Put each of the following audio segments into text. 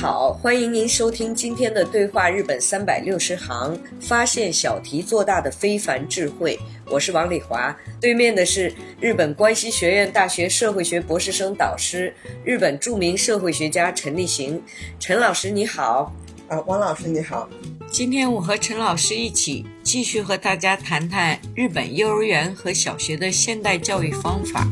好，欢迎您收听今天的对话日本三百六十行，发现小题做大的非凡智慧。我是王丽华，对面的是日本关西学院大学社会学博士生导师、日本著名社会学家陈立行。陈老师你好，啊，王老师你好。今天我和陈老师一起继续和大家谈谈日本幼儿园和小学的现代教育方法。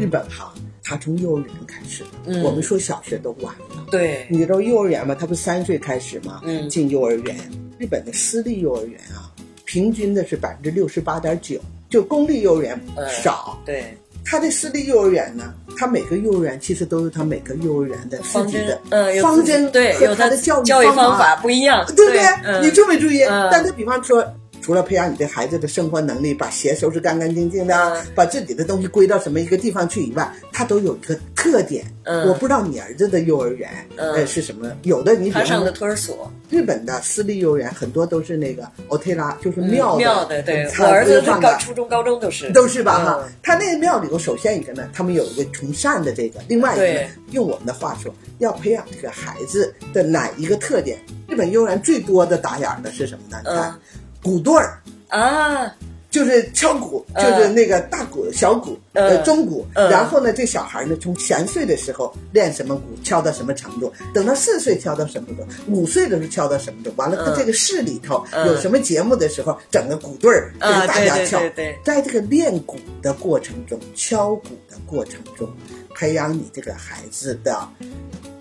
日本哈。他从幼儿园开始，我们说小学都晚了。对，你知道幼儿园嘛？他不三岁开始吗？嗯，进幼儿园。日本的私立幼儿园啊，平均的是百分之六十八点九，就公立幼儿园少。对，他的私立幼儿园呢，他每个幼儿园其实都有他每个幼儿园的自己的方针，对，和他的教育教育方法不一样，对不对？你注没注意？但他比方说。除了培养你的孩子的生活能力，把鞋收拾干干净净的，把自己的东西归到什么一个地方去以外，它都有一个特点。嗯，我不知道你儿子的幼儿园呃是什么，有的你他上的托儿所，日本的私立幼儿园很多都是那个奥特拉就是庙庙的，对，我儿子高初中高中都是都是吧哈。他那个庙里头，首先一个呢，他们有一个从善的这个，另外一个用我们的话说，要培养这个孩子的哪一个特点？日本幼儿园最多的打眼的是什么呢？你看。鼓队儿啊，就是敲鼓，就是那个大鼓、小鼓、呃中鼓。然后呢，这小孩呢，从三岁的时候练什么鼓，敲到什么程度；等到四岁敲到什么程度，五岁的时候敲到什么程度。完了，他这个市里头有什么节目的时候，整个鼓队儿就是大家敲。在这个练鼓的过程中，敲鼓的过程中，培养你这个孩子的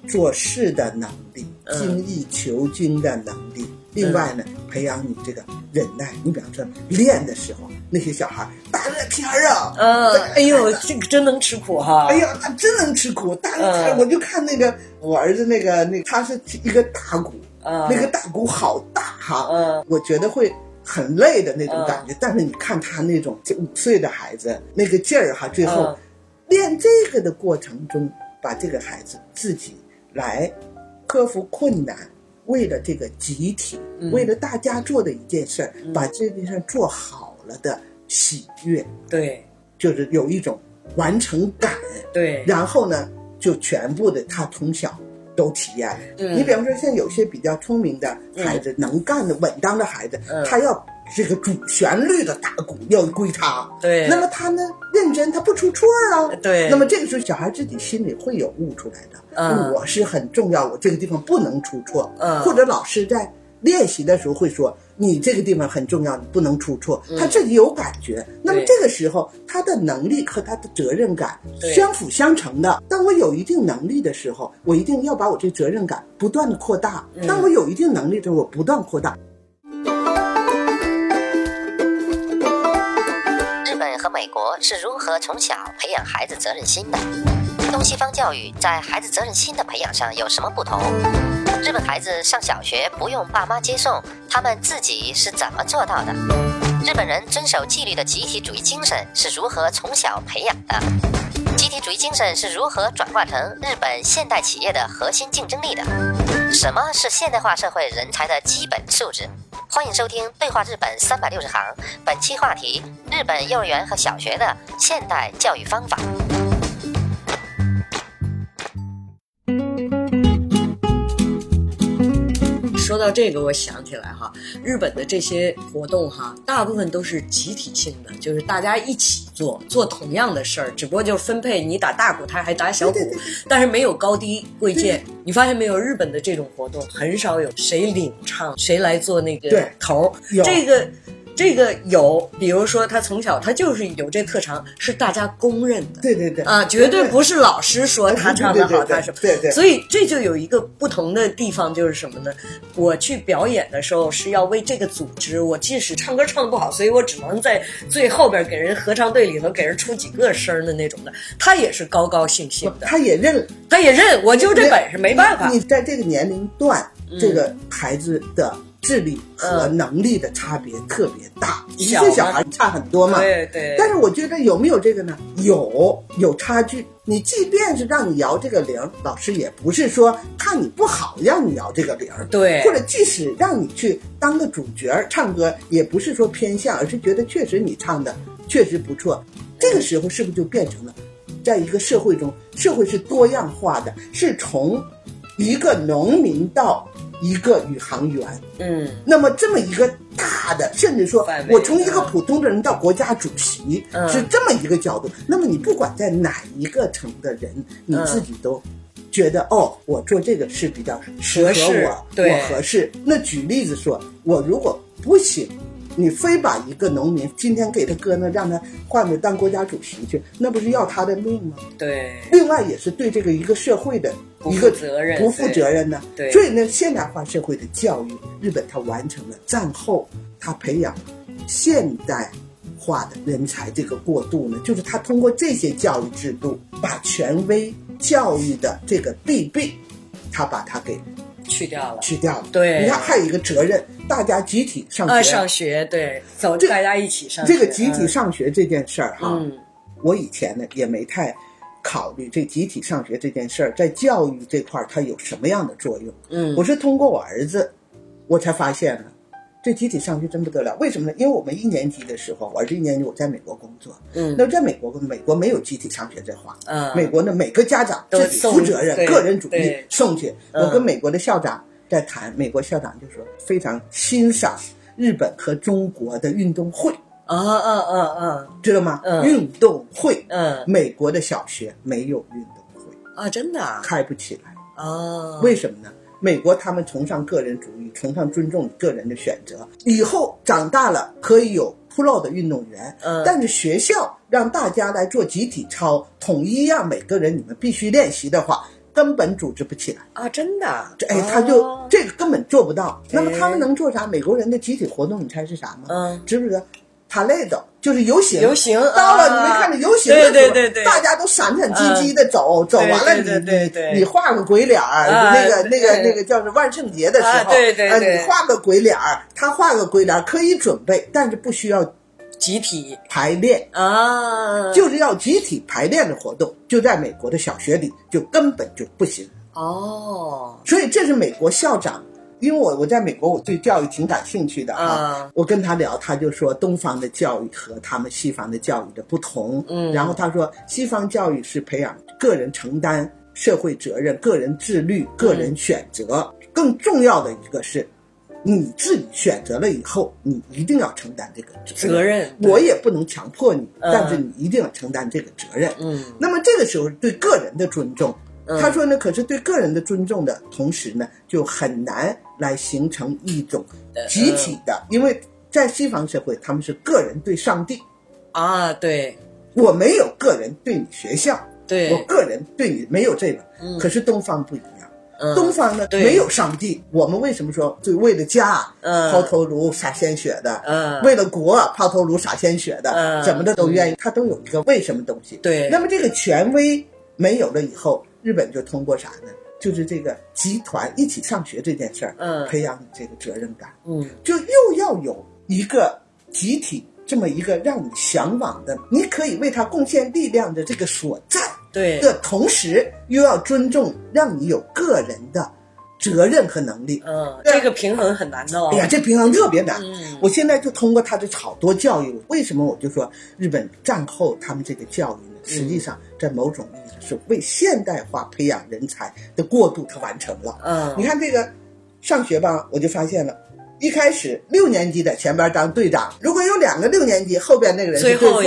做事的能力、精益求精的能力。另外呢，培养你这个忍耐。你比方说练的时候，那些小孩大热天儿啊，嗯，哎呦，这个真能吃苦哈！哎呀，他真能吃苦。大热天，我就看那个我儿子那个那，他是一个大鼓，那个大鼓好大哈，嗯，我觉得会很累的那种感觉。但是你看他那种五岁的孩子那个劲儿哈，最后练这个的过程中，把这个孩子自己来克服困难。为了这个集体，为了大家做的一件事儿，把这件事做好了的喜悦，对，就是有一种完成感，对。然后呢，就全部的他从小都体验。你比方说，像有些比较聪明的孩子，能干的、稳当的孩子，他要。这个主旋律的大鼓要归他，对。那么他呢，认真，他不出错啊，对。那么这个时候，小孩自己心里会有悟出来的。嗯，我是很重要，我这个地方不能出错。嗯。或者老师在练习的时候会说，你这个地方很重要，你不能出错。他自己有感觉。那么这个时候，他的能力和他的责任感相辅相成的。当我有一定能力的时候，我一定要把我这责任感不断的扩大。当我有一定能力的时候，我不断扩大。美国是如何从小培养孩子责任心的？东西方教育在孩子责任心的培养上有什么不同？日本孩子上小学不用爸妈接送，他们自己是怎么做到的？日本人遵守纪律的集体主义精神是如何从小培养的？集体主义精神是如何转化成日本现代企业的核心竞争力的？什么是现代化社会人才的基本素质？欢迎收听《对话日本三百六十行》，本期话题：日本幼儿园和小学的现代教育方法。到这个，我想起来哈，日本的这些活动哈，大部分都是集体性的，就是大家一起做，做同样的事儿，只不过就是分配你打大鼓，他还打小鼓，但是没有高低贵贱。你发现没有？日本的这种活动很少有谁领唱，谁来做那个头这个。这个有，比如说他从小他就是有这特长，是大家公认的。对对对，啊，绝对不是老师说他唱的好，他 是对对。所以这就有一个不同的地方，就是什么呢？我去表演的时候是要为这个组织，我即使唱歌唱的不好，所以我只能在最后边给人合唱队里头给人出几个声的那种的，他也是高高兴兴的，他也认，他也认，我就这本事，没办法。你在这个年龄段，这个孩子的。智力和能力的差别特别大，一岁小孩差很多嘛。对对。但是我觉得有没有这个呢？有，有差距。你即便是让你摇这个铃，老师也不是说看你不好让你摇这个铃。对。或者即使让你去当个主角唱歌，也不是说偏向，而是觉得确实你唱的确实不错。这个时候是不是就变成了，在一个社会中，社会是多样化的，是从一个农民到。一个宇航员，嗯，那么这么一个大的，甚至说我从一个普通的人到国家主席，是这么一个角度。那么你不管在哪一个层的人，你自己都觉得哦，我做这个是比较适合我，我合适。那举例子说，我如果不行。你非把一个农民今天给他搁那，让他换着当国家主席去，那不是要他的命吗？对。另外也是对这个一个社会的一个责任，不负责任呢。对。所以呢，现代化社会的教育，日本它完成了战后它培养现代化的人才这个过渡呢，就是他通过这些教育制度，把权威教育的这个弊病，他把它给。去掉了，去掉了。对，你看还有一个责任，大家集体上学。上学，对，走，大家一起上学。这个集体上学这件事儿哈，我以前呢也没太考虑这集体上学这件事儿在教育这块儿它有什么样的作用。嗯，我是通过我儿子，我才发现了。这集体上学真不得了，为什么呢？因为我们一年级的时候，我儿子一年级，我在美国工作。嗯，那在美国，美国没有集体上学这话。嗯，美国呢，每个家长自己负责任，个人主义送去。我跟美国的校长在谈，美国校长就说非常欣赏日本和中国的运动会。啊啊啊啊，知道吗？运动会。嗯，美国的小学没有运动会啊，真的开不起来。哦，为什么呢？美国他们崇尚个人主义，崇尚尊重个人的选择。以后长大了可以有 pro 的运动员，嗯，但是学校让大家来做集体操，统一让每个人你们必须练习的话，根本组织不起来啊！真的，哎，他就这个根本做不到。那么他们能做啥？美国人的集体活动，你猜是啥吗？嗯，知不知道？他累的，就是游行，游行到了，你没看着游行的时候，大家都闪闪唧唧的走，走完了，你你你画个鬼脸儿，那个那个那个叫是万圣节的时候，对对对，你画个鬼脸儿，他画个鬼脸儿可以准备，但是不需要集体排练啊，就是要集体排练的活动，就在美国的小学里就根本就不行哦，所以这是美国校长。因为我我在美国，我对教育挺感兴趣的啊。我跟他聊，他就说东方的教育和他们西方的教育的不同。嗯，然后他说，西方教育是培养个人承担社会责任、个人自律、个人选择。更重要的一个是，你自己选择了以后，你一定要承担这个责任。我也不能强迫你，但是你一定要承担这个责任。嗯，那么这个时候对个人的尊重。他说呢，可是对个人的尊重的同时呢，就很难来形成一种集体的，因为在西方社会，他们是个人对上帝，啊，对，我没有个人对你学校，对。我个人对你没有这个，可是东方不一样，东方呢没有上帝，我们为什么说就为了家抛头颅洒鲜血的，嗯，为了国抛头颅洒鲜血的，怎么的都愿意，他都有一个为什么东西，对，那么这个权威没有了以后。日本就通过啥呢？就是这个集团一起上学这件事儿，嗯，培养你这个责任感，嗯，就又要有一个集体这么一个让你向往的，你可以为他贡献力量的这个所在，对的同时，又要尊重让你有个人的责任和能力，嗯，这个平衡很难的哦。哎呀，这平衡特别难。嗯，我现在就通过他的好多教育，为什么我就说日本战后他们这个教育呢？实际上在某种意义上是为现代化培养人才的过渡，它完成了。嗯，你看这个上学吧，我就发现了。一开始六年级在前边当队长，如果有两个六年级，后边那个人是队副，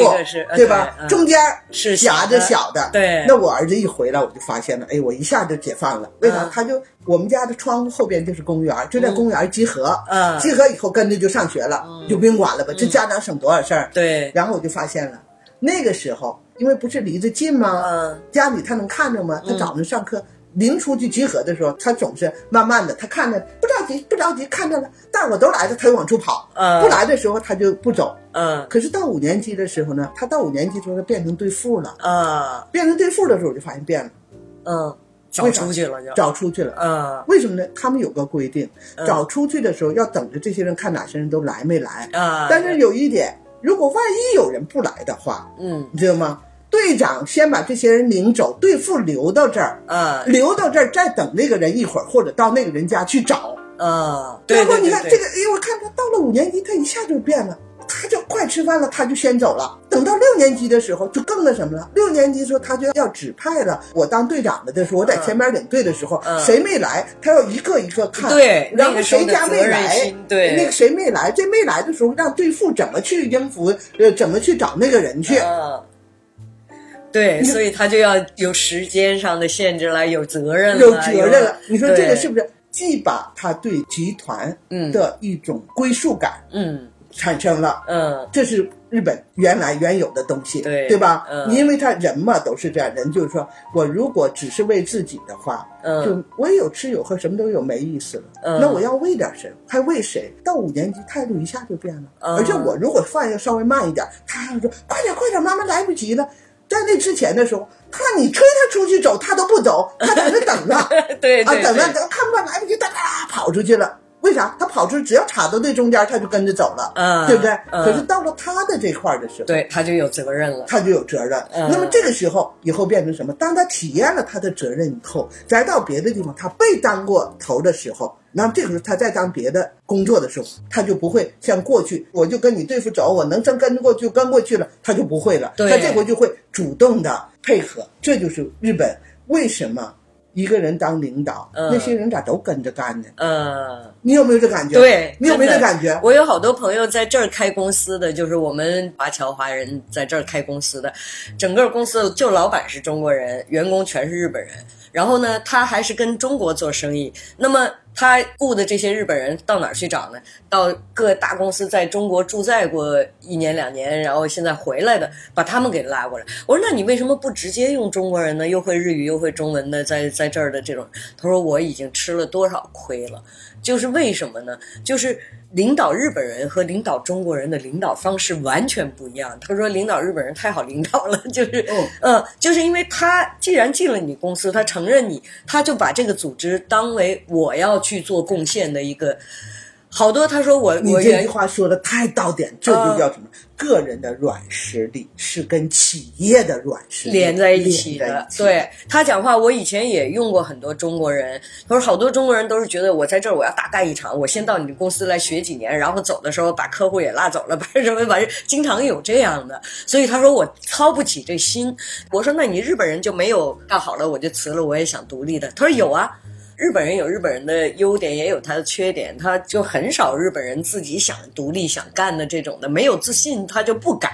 对吧？中间是夹着小的，对。那我儿子一回来，我就发现了，哎，我一下就解放了。为啥？他就我们家的窗户后边就是公园，就在公园集合，嗯，集合以后跟着就上学了，就不用管了吧？这家长省多少事儿？对。然后我就发现了，那个时候因为不是离得近吗？嗯，家里他能看着吗？他早上上课。临出去集合的时候，他总是慢慢的，他看着不着急，不着急，看着了，大伙都来了，他就往出跑。嗯，不来的时候他就不走。嗯，可是到五年级的时候呢，他到五年级时候他变成对付了。啊，变成对付的时候我就发现变了。嗯，找出去了就找出去了。嗯，为什么呢？他们有个规定，找出去的时候要等着这些人看哪些人都来没来。啊，但是有一点，如果万一有人不来的话，嗯，你知道吗？队长先把这些人领走，队副留到这儿，啊，留到这儿再等那个人一会儿，或者到那个人家去找，啊。然后你看这个，哎，我看他到了五年级，他一下就变了，他就快吃饭了，他就先走了。等到六年级的时候，就更那什么了。六年级的时候，他就要指派了。我当队长了的时候，我在前面领队的时候，谁没来，他要一个一个看。对，然后谁家没来，对，那个谁没来，这没来的时候，让队副怎么去应付，呃，怎么去找那个人去。对，所以他就要有时间上的限制了，有责任了，有责任了。你说这个是不是既把他对集团的一种归属感，嗯，产生了，嗯，这是日本原来原有的东西，对，对吧？嗯，因为他人嘛都是这样，人就是说我如果只是为自己的话，嗯，就我也有吃有喝，什么都有，没意思了。嗯，那我要为点谁？还为谁？到五年级态度一下就变了，而且我如果饭要稍微慢一点，他还说快点快点，妈妈来不及了。在那之前的时候，他你催他出去走，他都不走，他在那等着。对啊，等着，看不来不及，哒哒跑出去了。为啥？他跑出去，只要插到那中间，他就跟着走了，嗯，对不对？可是到了他的这块的时候，对他就有责任了，他就有责任。那么这个时候以后变成什么？当他体验了他的责任以后，再到别的地方，他被当过头的时候。那么这个时候，他再当别的工作的时候，他就不会像过去，我就跟你对付走，我能真跟过去跟过去了，他就不会了。他这回就会主动的配合。这就是日本为什么一个人当领导，那些人咋都跟着干呢？嗯，你有没有这感觉？对，你有没有这感觉？我有好多朋友在这儿开公司的，就是我们华侨华人在这儿开公司的，整个公司就老板是中国人，员工全是日本人。然后呢，他还是跟中国做生意。那么他雇的这些日本人到哪儿去找呢？到各大公司在中国驻在过一年两年，然后现在回来的，把他们给拉过来。我说：“那你为什么不直接用中国人呢？又会日语又会中文的，在在这儿的这种？”他说：“我已经吃了多少亏了。”就是为什么呢？就是领导日本人和领导中国人的领导方式完全不一样。他说领导日本人太好领导了，就是嗯，就是因为他既然进了你公司，他承认你，他就把这个组织当为我要去做贡献的一个。好多他说我，你这句话说的太到点，这就叫什么？个人的软实力是跟企业的软实力连在一起的。对他讲话，我以前也用过很多中国人。他说好多中国人都是觉得我在这儿我要大干一场，我先到你的公司来学几年，然后走的时候把客户也拉走了，把什么把经常有这样的。所以他说我操不起这心。我说那你日本人就没有干好了我就辞了，我也想独立的。他说有啊。日本人有日本人的优点，也有他的缺点。他就很少日本人自己想独立、想干的这种的，没有自信，他就不敢。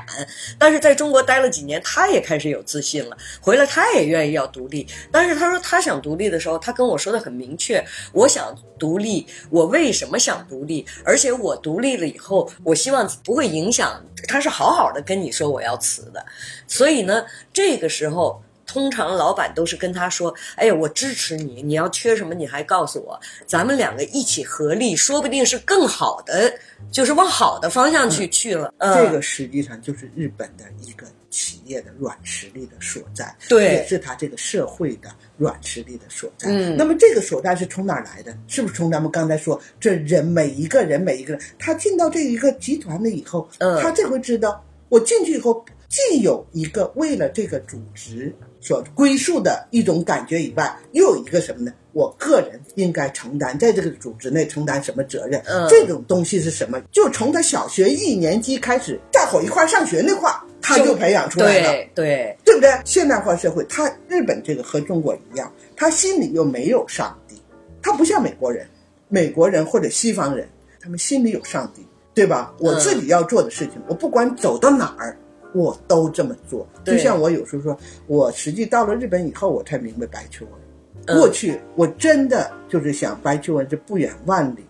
但是在中国待了几年，他也开始有自信了。回来他也愿意要独立。但是他说他想独立的时候，他跟我说的很明确：我想独立，我为什么想独立？而且我独立了以后，我希望不会影响。他是好好的跟你说我要辞的。所以呢，这个时候。通常老板都是跟他说：“哎呀，我支持你，你要缺什么你还告诉我，咱们两个一起合力，说不定是更好的，就是往好的方向去去了。”这个实际上就是日本的一个企业的软实力的所在，对，也是他这个社会的软实力的所在。嗯，那么这个所在是从哪儿来的？是不是从咱们刚才说，这人每一个人每一个人，他进到这一个集团了以后，嗯，他这回知道，我进去以后，既有一个为了这个组织。所归宿的一种感觉以外，又有一个什么呢？我个人应该承担在这个组织内承担什么责任？嗯，这种东西是什么？就从他小学一年级开始，大伙一块上学那块，他就培养出来了。对对，对不对？现代化社会，他日本这个和中国一样，他心里又没有上帝，他不像美国人。美国人或者西方人，他们心里有上帝，对吧？我自己要做的事情，我不管走到哪儿，我都这么做。就像我有时候说，我实际到了日本以后，我才明白白求恩。过去我真的就是想白求恩是不远万里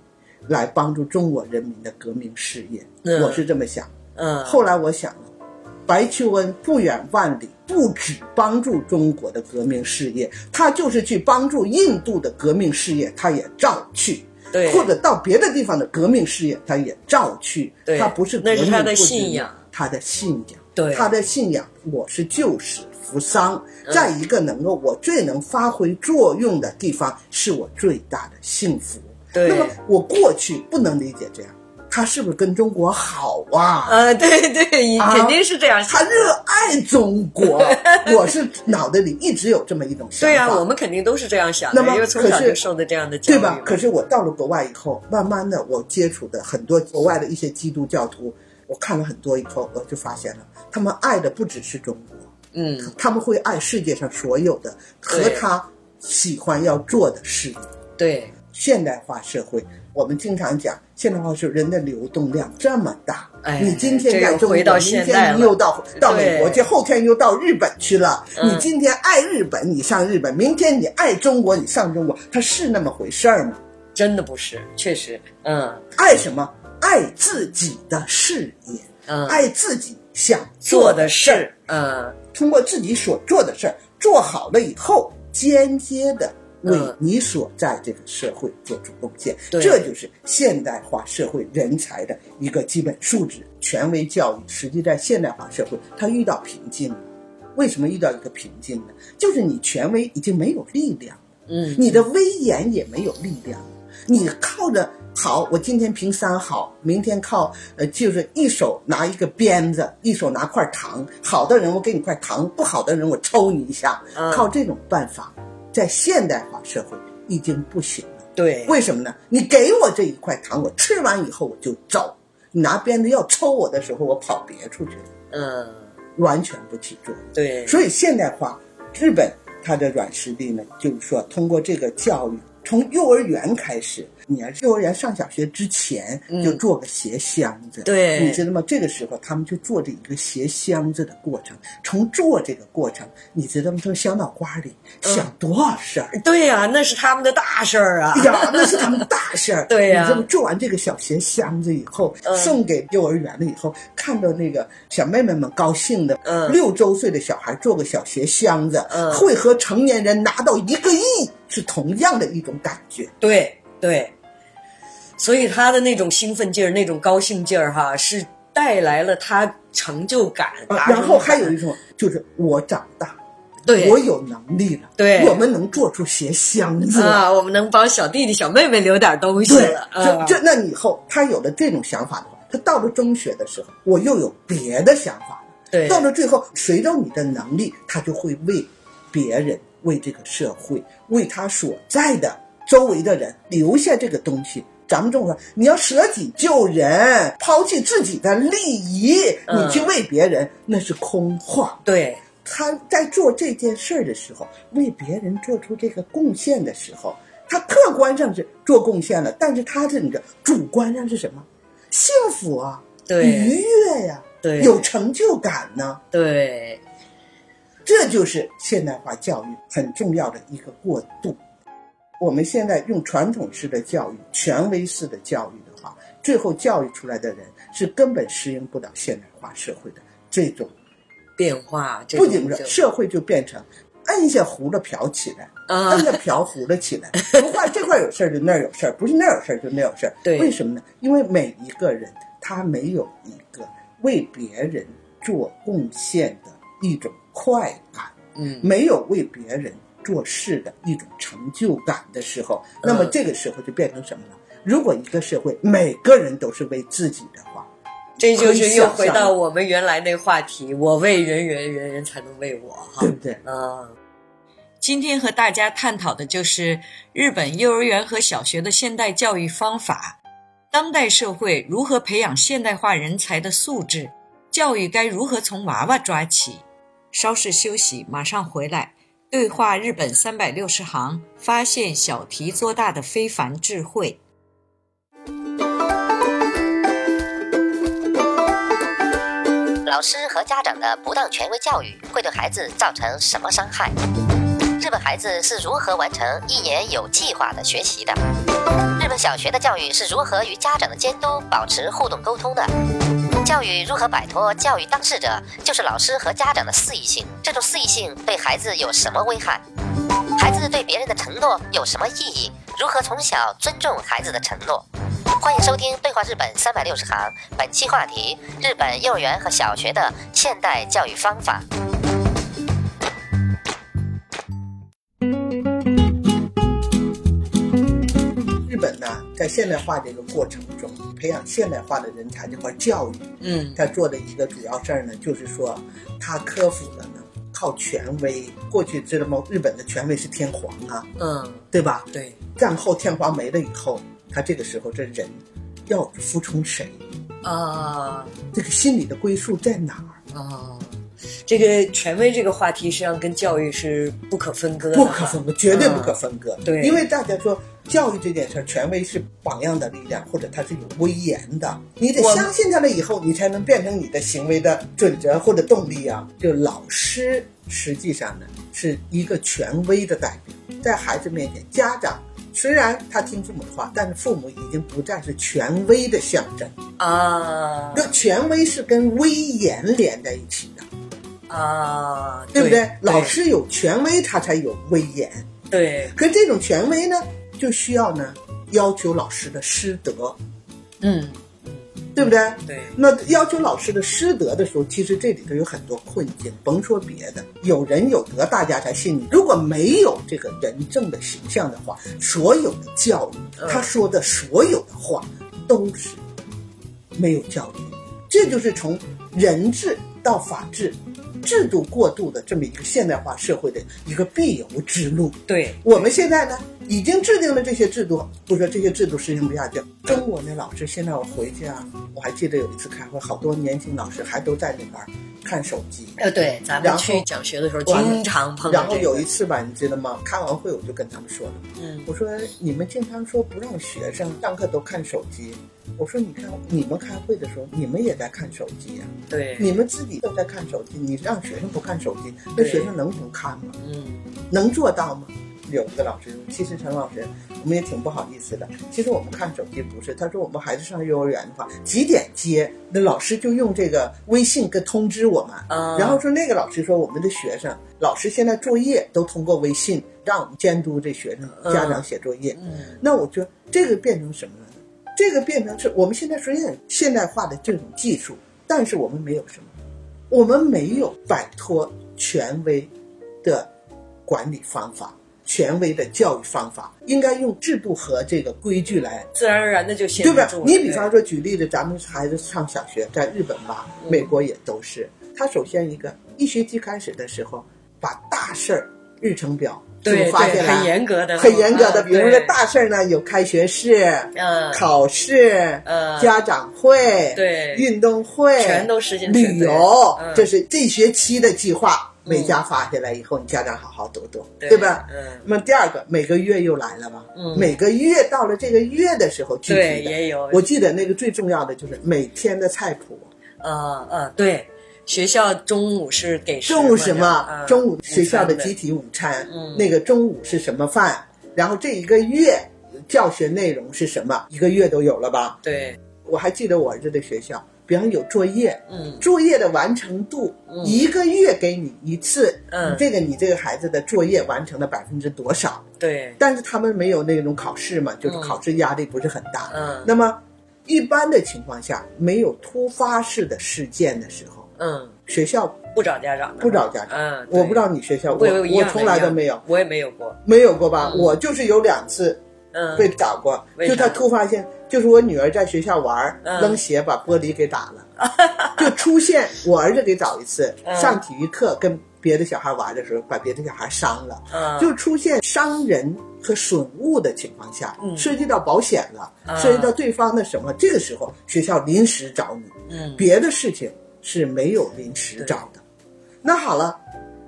来帮助中国人民的革命事业，我是这么想。嗯，后来我想了，白求恩不远万里，不止帮助中国的革命事业，他就是去帮助印度的革命事业，他也照去。对，或者到别的地方的革命事业，他也照去。对，他不是那是他的信仰，他的信仰。对，他的信仰，我是救死扶伤，再一个能够我最能发挥作用的地方，是我最大的幸福。对，那么我过去不能理解这样。他是不是跟中国好啊？呃，对对，肯定是这样。他热爱中国，我是脑袋里一直有这么一种想法。对啊，我们肯定都是这样想的，因为从小就受的这样的教育，对吧？可是我到了国外以后，慢慢的，我接触的很多国外的一些基督教徒，我看了很多以后，我就发现了，他们爱的不只是中国，嗯，他们会爱世界上所有的和他喜欢要做的事。对，现代化社会。我们经常讲，现代化是人的流动量这么大，哎，你今天在中国，明天你又到到美国去，后天又到日本去了。你今天爱日本，你上日本；明天你爱中国，你上中国。它是那么回事儿吗？真的不是，确实，嗯，爱什么？爱自己的事业，嗯，爱自己想做的事儿，嗯，通过自己所做的事儿做好了以后，间接的。为你所在这个社会做出贡献，这就是现代化社会人才的一个基本素质。权威教育实际在现代化社会，它遇到瓶颈了。为什么遇到一个瓶颈呢？就是你权威已经没有力量，嗯，你的威严也没有力量。你靠着好，我今天评三好，明天靠呃，就是一手拿一个鞭子，一手拿块糖。好的人我给你块糖，不好的人我抽你一下。靠这种办法。在现代化社会已经不行了，对，为什么呢？你给我这一块糖，我吃完以后我就走。你拿鞭子要抽我的时候，我跑别处去了，嗯，完全不起作用。对，所以现代化，日本它的软实力呢，就是说通过这个教育，从幼儿园开始。你要幼儿园上小学之前就做个鞋箱子，对，你知道吗？这个时候他们就做这一个鞋箱子的过程。从做这个过程，你知道吗？从小脑瓜里想多少事儿？对呀，那是他们的大事儿啊！呀，那是他们的大事儿。对呀，你这么做完这个小鞋箱子以后，送给幼儿园了以后，看到那个小妹妹们高兴的，嗯，六周岁的小孩做个小鞋箱子，嗯，会和成年人拿到一个亿是同样的一种感觉。对对。所以他的那种兴奋劲儿、那种高兴劲儿，哈，是带来了他成就感。然后还有一种，就是我长大，对，我有能力了，对，我们能做出些箱子啊，我们能帮小弟弟、小妹妹留点东西了。这这，那以后他有了这种想法的话，他到了中学的时候，我又有别的想法了。对，到了最后，随着你的能力，他就会为别人、为这个社会、为他所在的周围的人留下这个东西。咱们中国，你要舍己救人，抛弃自己的利益，你去为别人，那是空话。对，他在做这件事儿的时候，为别人做出这个贡献的时候，他客观上是做贡献了，但是他这个主观上是什么？幸福啊，对，愉悦呀，对，有成就感呢。对，这就是现代化教育很重要的一个过渡。我们现在用传统式的教育、权威式的教育的话，最后教育出来的人是根本适应不了现代化社会的这种变化。不仅是社会就变成摁下胡了瓢起来，摁下瓢胡了起来，不怕 这块有事儿就那儿有事儿，不是那儿有事儿就那儿有事儿。对，为什么呢？因为每一个人他没有一个为别人做贡献的一种快感，嗯，没有为别人。做事的一种成就感的时候，那么这个时候就变成什么了？如果一个社会每个人都是为自己的话，这就是又回到我们原来那话题：我为人人，人人才能为我，对不对？嗯。今天和大家探讨的就是日本幼儿园和小学的现代教育方法，当代社会如何培养现代化人才的素质，教育该如何从娃娃抓起。稍事休息，马上回来。对话日本三百六十行发现小题做大的非凡智慧。老师和家长的不当权威教育会对孩子造成什么伤害？日本孩子是如何完成一年有计划的学习的？日本小学的教育是如何与家长的监督保持互动沟通的？教育如何摆脱教育当事者就是老师和家长的肆意性？这种肆意性对孩子有什么危害？孩子对别人的承诺有什么意义？如何从小尊重孩子的承诺？欢迎收听《对话日本三百六十行》，本期话题：日本幼儿园和小学的现代教育方法。现代化这个过程中，培养现代化的人才这块教育，嗯，他做的一个主要事儿呢，就是说他克服了呢靠权威。过去知道吗？日本的权威是天皇啊，嗯，对吧？对，战后天皇没了以后。他这个时候，这人要服从谁啊？这个心理的归宿在哪儿啊？这个权威这个话题实际上跟教育是不可分割的，不可分割，绝对不可分割。对，因为大家说教育这件事儿，权威是榜样的力量，或者它是有威严的，你得相信他了以后，你才能变成你的行为的准则或者动力啊。就老师实际上呢是一个权威的代表，在孩子面前，家长。虽然他听父母的话，但是父母已经不再是权威的象征啊。那权威是跟威严连在一起的啊，对不对？老师有权威，他才有威严。对。可这种权威呢，就需要呢要求老师的师德。嗯。对不对？对，那要求老师的师德的时候，其实这里头有很多困境。甭说别的，有人有德，大家才信你。如果没有这个人正的形象的话，所有的教育，他说的所有的话，都是没有教育。这就是从人治到法治。制度过渡的这么一个现代化社会的一个必由之路。对我们现在呢，已经制定了这些制度，不说这些制度实行不下去。中国那老师，现在我回去啊，我还记得有一次开会，好多年轻老师还都在那边看手机。呃，对，咱们去讲学的时候经常碰到然后有一次吧，你知道吗？开完会我就跟他们说了，嗯，我说你们经常说不让学生上课都看手机。我说，你看你们开会的时候，你们也在看手机呀？对，你们自己都在看手机，你让学生不看手机，那学生能不看吗？嗯，能做到吗？有一个老师，其实陈老师，我们也挺不好意思的。其实我们看手机不是，他说我们孩子上幼儿园的话，几点接，那老师就用这个微信跟通知我们。然后说那个老师说，我们的学生，老师现在作业都通过微信，让我们监督这学生家长写作业。嗯，那我觉得这个变成什么了？这个变成是我们现在虽然现代化的这种技术，但是我们没有什么，我们没有摆脱权威的管理方法，权威的教育方法，应该用制度和这个规矩来自然而然的就行对吧？你比方说举例子，咱们孩子上小学，在日本吧，美国也都是，他首先一个一学期开始的时候，把大事儿日程表。对，发现很严格的，很严格的。比如说大事儿呢，有开学式、嗯，考试、嗯，家长会、对，运动会，全都实行。旅游，这是这学期的计划，每家发下来以后，你家长好好读读，对吧？嗯。那么第二个，每个月又来了吧？嗯。每个月到了这个月的时候，具体的也有。我记得那个最重要的就是每天的菜谱。啊啊，对。学校中午是给中午什么？中午学校的集体午餐，那个中午是什么饭？然后这一个月教学内容是什么？一个月都有了吧？对，我还记得我儿子的学校，比方有作业，嗯，作业的完成度，一个月给你一次，嗯，这个你这个孩子的作业完成了百分之多少？对，但是他们没有那种考试嘛，就是考试压力不是很大，嗯，那么一般的情况下，没有突发式的事件的时候。嗯，学校不找家长，不找家长。嗯，我不知道你学校，我我从来都没有，我也没有过，没有过吧？我就是有两次，嗯，被找过，就他突发性，就是我女儿在学校玩，扔鞋把玻璃给打了，就出现我儿子给找一次，上体育课跟别的小孩玩的时候，把别的小孩伤了，就出现伤人和损物的情况下，涉及到保险了，涉及到对方的什么，这个时候学校临时找你，嗯，别的事情。是没有临时找的，那好了，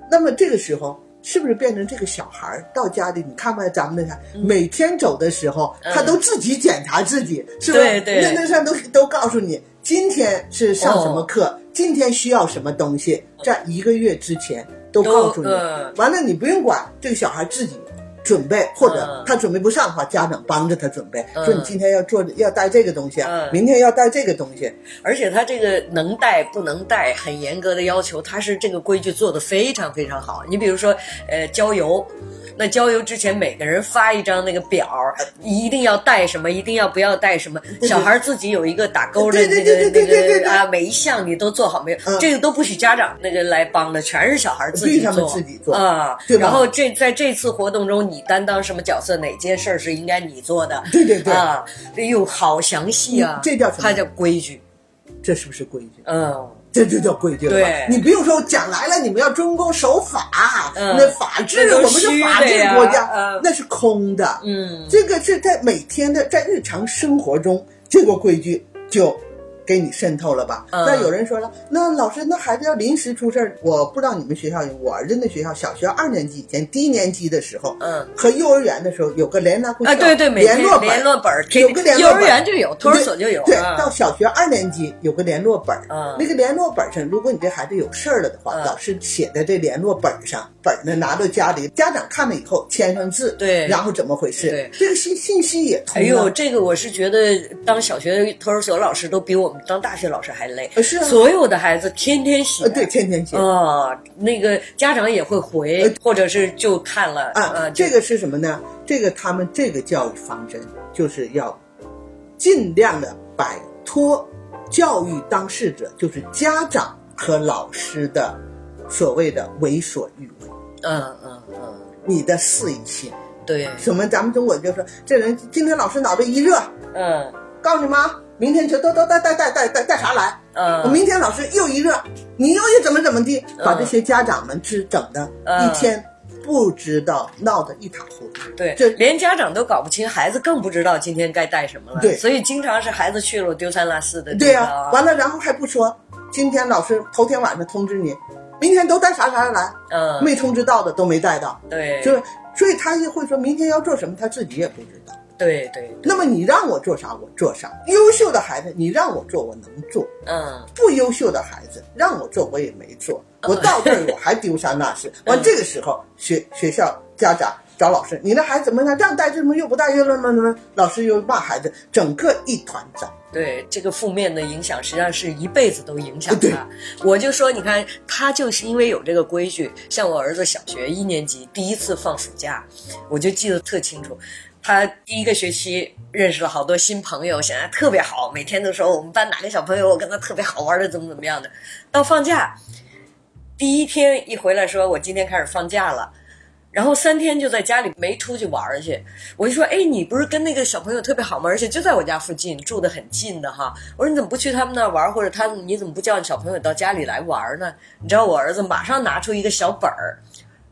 那么这个时候是不是变成这个小孩到家里？你看看咱们那啥，每天走的时候，他都自己检查自己，是不是？对对。那那上都都告诉你，今天是上什么课，今天需要什么东西，在一个月之前都告诉你。完了，你不用管这个小孩自己。准备，或者他准备不上的话，家长帮着他准备。说你今天要做，要带这个东西，明天要带这个东西。而且他这个能带不能带，很严格的要求，他是这个规矩做的非常非常好。你比如说，呃，郊游。那郊游之前，每个人发一张那个表，一定要带什么，一定要不要带什么。小孩自己有一个打勾的那个那个啊，每一项你都做好没有？这个都不许家长那个来帮的，全是小孩自己做。自己做啊。然后这在这次活动中，你担当什么角色？哪件事儿是应该你做的？对对对啊！哎呦，好详细啊！这叫什么？它叫规矩。这是不是规矩？嗯。这就叫规矩了。你不用说讲来了，你们要遵公守法，那法治，我们是法治国家，那是空的。嗯，这个是在每天的在日常生活中，这个规矩就。给你渗透了吧？那有人说了，那老师，那孩子要临时出事儿，我不知道你们学校，我儿子那学校小学二年级以前低年级的时候，嗯，和幼儿园的时候有个联络啊，对对，联络本，联络本，有个联络本，幼儿园就有，托儿所就有，对，到小学二年级有个联络本，嗯，那个联络本上，如果你这孩子有事儿了的话，老师写在这联络本上，本呢拿到家里，家长看了以后签上字，对，然后怎么回事？对，这个信信息也通。哎呦，这个我是觉得当小学托儿所老师都比我们当大学老师还。还累，是啊，所有的孩子天天写，对，天天写啊。那个家长也会回，或者是就看了啊。这个是什么呢？这个他们这个教育方针就是要尽量的摆脱教育当事者，就是家长和老师的所谓的为所欲为。嗯嗯嗯，你的肆意性，对，什么？咱们中国就说这人今天老师脑袋一热，嗯，告诉你妈。明天就都都带带带带带带啥来？嗯，我明天老师又一热，你又一怎么怎么地，把这些家长们是整的，一天不知道闹得一塌糊涂。对，这连家长都搞不清，孩子更不知道今天该带什么了。对，所以经常是孩子去了丢三落四的。对呀，完了然后还不说，今天老师头天晚上通知你，明天都带啥啥来？嗯，没通知到的都没带到。对，就是所以他就会说明天要做什么，他自己也不知道。对对，那么你让我做啥，我做啥。优秀的孩子，你让我做，我能做。嗯，不优秀的孩子，让我做，我也没做。我到这儿我还丢三落四。完这个时候，学学校家长找老师，你那孩子怎么样？让带怎么又不带？又怎么怎么？老师又骂孩子，整个一团糟。对这个负面的影响，实际上是一辈子都影响他。我就说，你看他就是因为有这个规矩。像我儿子小学一年级第一次放暑假，我就记得特清楚。他第一个学期认识了好多新朋友，现在特别好，每天都说我们班哪个小朋友我跟他特别好玩的，怎么怎么样的。到放假第一天一回来，说我今天开始放假了，然后三天就在家里没出去玩去。我就说，哎，你不是跟那个小朋友特别好吗？而且就在我家附近，住的很近的哈。我说你怎么不去他们那玩，或者他你怎么不叫你小朋友到家里来玩呢？你知道我儿子马上拿出一个小本儿，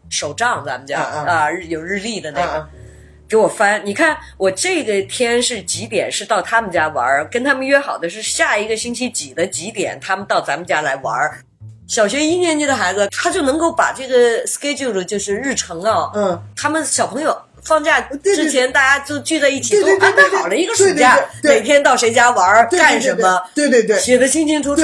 手账，咱们家啊，有日历的那个。给我翻，你看我这个天是几点？是到他们家玩，跟他们约好的是下一个星期几的几点，他们到咱们家来玩。小学一年级的孩子，他就能够把这个 schedule 就是日程啊，嗯，他们小朋友放假之前，大家就聚在一起，都安排好了一个暑假，每天到谁家玩，干什么，对对对，写的清清楚楚。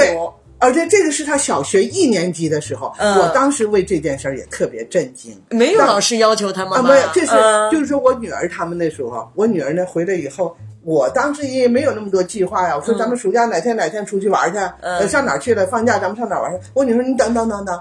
而且这个是他小学一年级的时候，我当时为这件事儿也特别震惊。没有老师要求他吗？啊，没有，这是就是说我女儿他们那时候，我女儿呢回来以后，我当时也没有那么多计划呀。我说咱们暑假哪天哪天出去玩去，上哪去了？放假咱们上哪玩去？我女儿说你等等等等。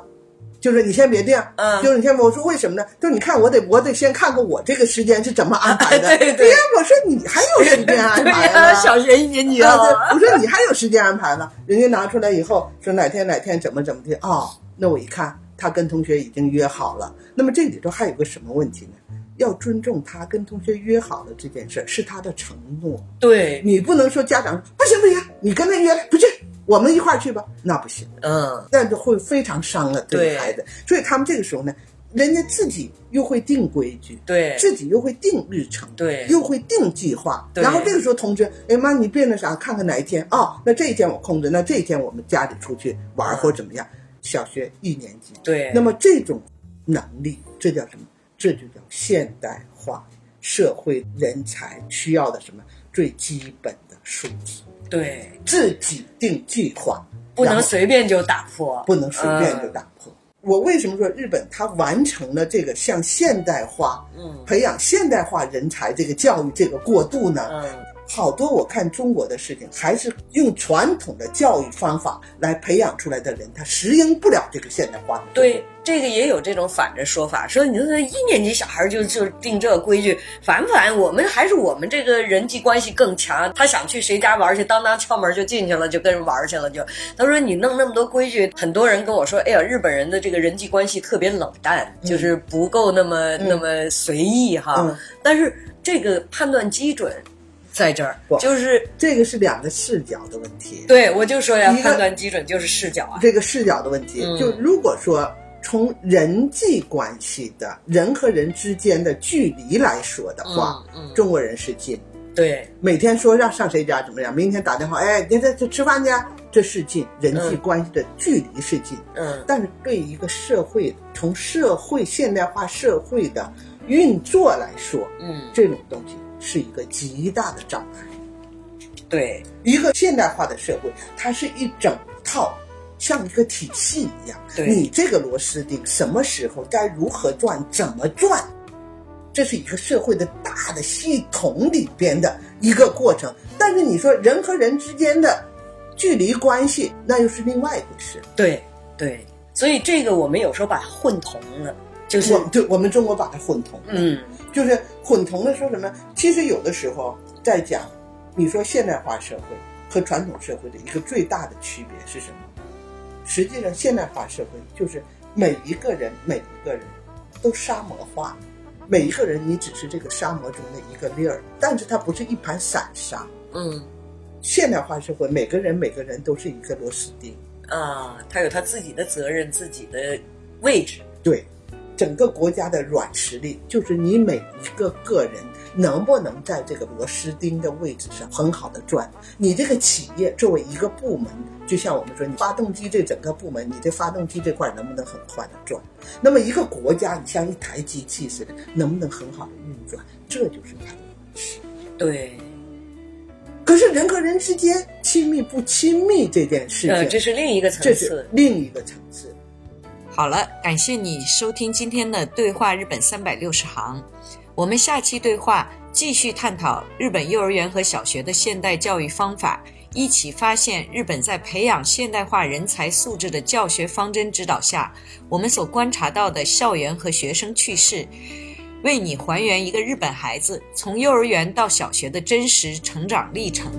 就是你先别定，嗯，就是你先。我说为什么呢？就是你看，我得我得先看看我这个时间是怎么安排的。对对。呀，我说你还有时间安排呢。小学一年级啊。我说你还有时间安排呢。人家拿出来以后说哪天哪天怎么怎么的啊？那我一看，他跟同学已经约好了。那么这里头还有个什么问题呢？要尊重他跟同学约好了这件事是他的承诺。对。你不能说家长不行不行，你跟他约不去。我们一块儿去吧，那不行，嗯，那就会非常伤了这个孩子。所以他们这个时候呢，人家自己又会定规矩，对，自己又会定日程，对，又会定计划。然后这个时候通知，哎妈，你变了啥？看看哪一天啊？那这一天我空着，那这一天我们家里出去玩或怎么样？小学一年级，对。那么这种能力，这叫什么？这就叫现代化社会人才需要的什么最基本的素质？对。自己定计划，不能随便就打破，不能随便就打破。我为什么说日本它完成了这个向现代化、嗯，培养现代化人才这个教育这个过渡呢？嗯。好多我看中国的事情，还是用传统的教育方法来培养出来的人，他适应不了这个现代化。对，这个也有这种反着说法，说你说一年级小孩就就定这个规矩，反不反？我们还是我们这个人际关系更强，他想去谁家玩去，当当敲门就进去了，就跟人玩去了。就他说你弄那么多规矩，很多人跟我说，哎呀，日本人的这个人际关系特别冷淡，就是不够那么那么随意哈。但是这个判断基准。在这儿，就是这个是两个视角的问题。对，我就说呀，判断基准就是视角啊。这个视角的问题，就如果说从人际关系的人和人之间的距离来说的话，中国人是近。对，每天说让上谁家怎么样，明天打电话，哎，你在这吃饭去，这是近，人际关系的距离是近。嗯，但是对一个社会，从社会现代化社会的运作来说，嗯，这种东西。是一个极大的障碍。对一个现代化的社会，它是一整套，像一个体系一样。你这个螺丝钉什么时候该如何转，怎么转，这是一个社会的大的系统里边的一个过程。但是你说人和人之间的距离关系，那又是另外一回事。对对，所以这个我们有时候把它混同了，就是对，我们中国把它混同。嗯。就是混同的说什么？其实有的时候在讲，你说现代化社会和传统社会的一个最大的区别是什么？实际上，现代化社会就是每一个人每一个人都沙漠化，每一个人你只是这个沙漠中的一个粒儿，但是它不是一盘散沙。嗯，现代化社会每个人每个人都是一个螺丝钉啊，他有他自己的责任，自己的位置。对。整个国家的软实力，就是你每一个个人能不能在这个螺丝钉的位置上很好的转。你这个企业作为一个部门，就像我们说，你发动机这整个部门，你这发动机这块能不能很快的转？那么一个国家，你像一台机器似的，能不能很好的运转？这就是它的本事。对。可是人和人之间亲密不亲密这件事情，这是另一个层次，另一个层次。好了，感谢你收听今天的对话日本三百六十行。我们下期对话继续探讨日本幼儿园和小学的现代教育方法，一起发现日本在培养现代化人才素质的教学方针指导下，我们所观察到的校园和学生趣事，为你还原一个日本孩子从幼儿园到小学的真实成长历程。